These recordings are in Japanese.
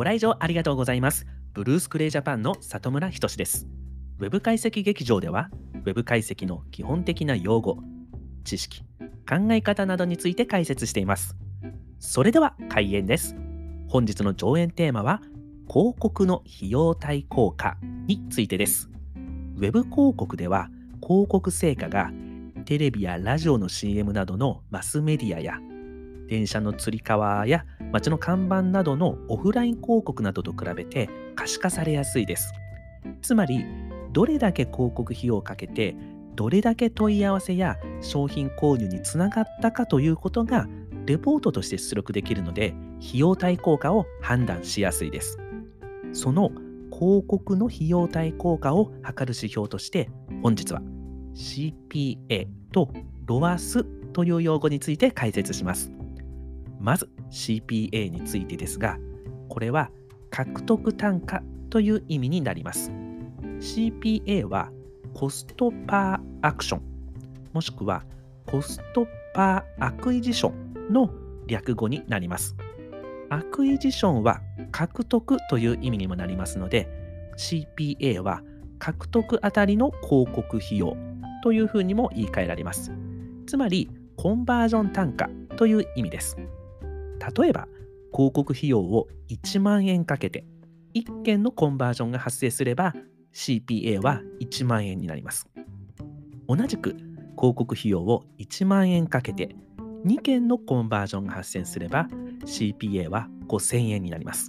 ご来場ありがとうございます。ブルースクレイジャパンの里村仁です。ウェブ解析劇場では、ウェブ解析の基本的な用語、知識、考え方などについて解説しています。それでは開演です。本日の上演テーマは、広告の費用対効果についてです。ウェブ広告では、広告成果がテレビやラジオの CM などのマスメディアや電車のつり革や街の看板などのオフライン広告などと比べて可視化されやすいです。つまり、どれだけ広告費用をかけて、どれだけ問い合わせや商品購入につながったかということが、レポートとして出力できるので、費用対効果を判断しやすいです。その広告の費用対効果を測る指標として、本日は CPA と ROAS という用語について解説します。まず CPA についてですが、これは獲得単価という意味になります。CPA は Cost Per Action、もしくは Cost Per Acquisition の略語になります。 Acquisition は獲得という意味にもなりますので、CPA は獲得あたりの広告費用というふうにも言い換えられます。つまり、コンバージョン単価という意味です。例えば、広告費用を1万円かけて、1件のコンバージョンが発生すれば、CPA は1万円になります。同じく、広告費用を1万円かけて、2件のコンバージョンが発生すれば、CPA は5000円になります。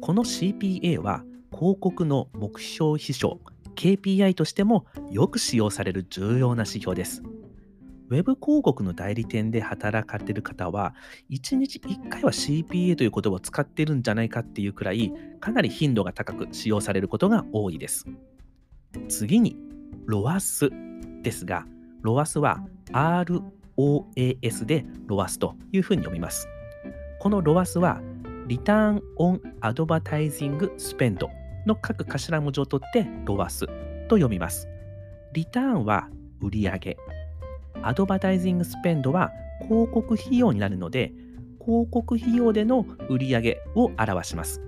この CPA は、広告の目標秘書 KPI としてもよく使用される重要な指標です。ウェブ広告の代理店で働かれている方は、1日1回は CPA という言葉を使ってるんじゃないかっていうくらい、かなり頻度が高く使用されることが多いです。次に、ロアスですが、ロアスは ROAS でロアスというふうに読みます。このロアスは、リターンオンアドバタイジングスペンドの各頭文字を取ってロアスと読みます。リターンは売上アドバタイジングスペンドは広告費用になるので、広告費用での売上を表します。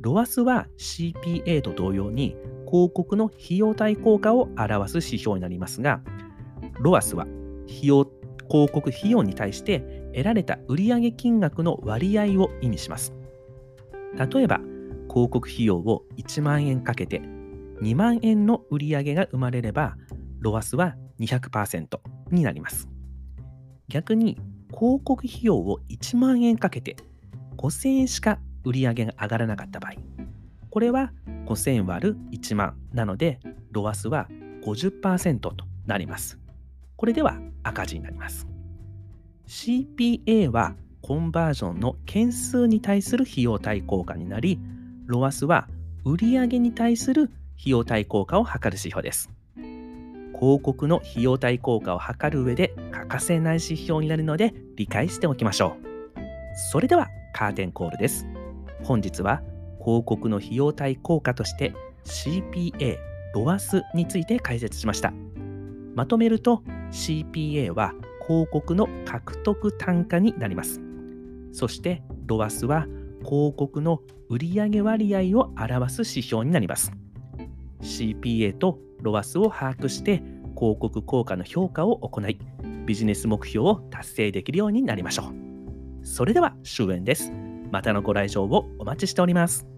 ロアスは CPA と同様に広告の費用対効果を表す指標になりますが、ロアスは費用広告費用に対して得られた売上金額の割合を意味します。例えば、広告費用を1万円かけて2万円の売上が生まれれば、ロアスは200%になります。逆に広告費用を1万円かけて5000円しか売り上げが上がらなかった場合、これは5000割る1万なので、ロアスは50%となります。これでは赤字になります。CPA はコンバージョンの件数に対する費用対効果になり、ロアスは売上に対する費用対効果を測る指標です。広告の費用対効果を測る上で欠かせない指標になるので理解しておきましょう。それではカーテンコールです。本日は広告の費用対効果として CPA、ロアスについて解説しました。まとめると CPA は広告の獲得単価になります。そしてロアスは広告の売上割合を表す指標になります。CPA とロアスを把握して広告効果の評価を行いビジネス目標を達成できるようになりましょう。それでは終演です。またのご来場をお待ちしております。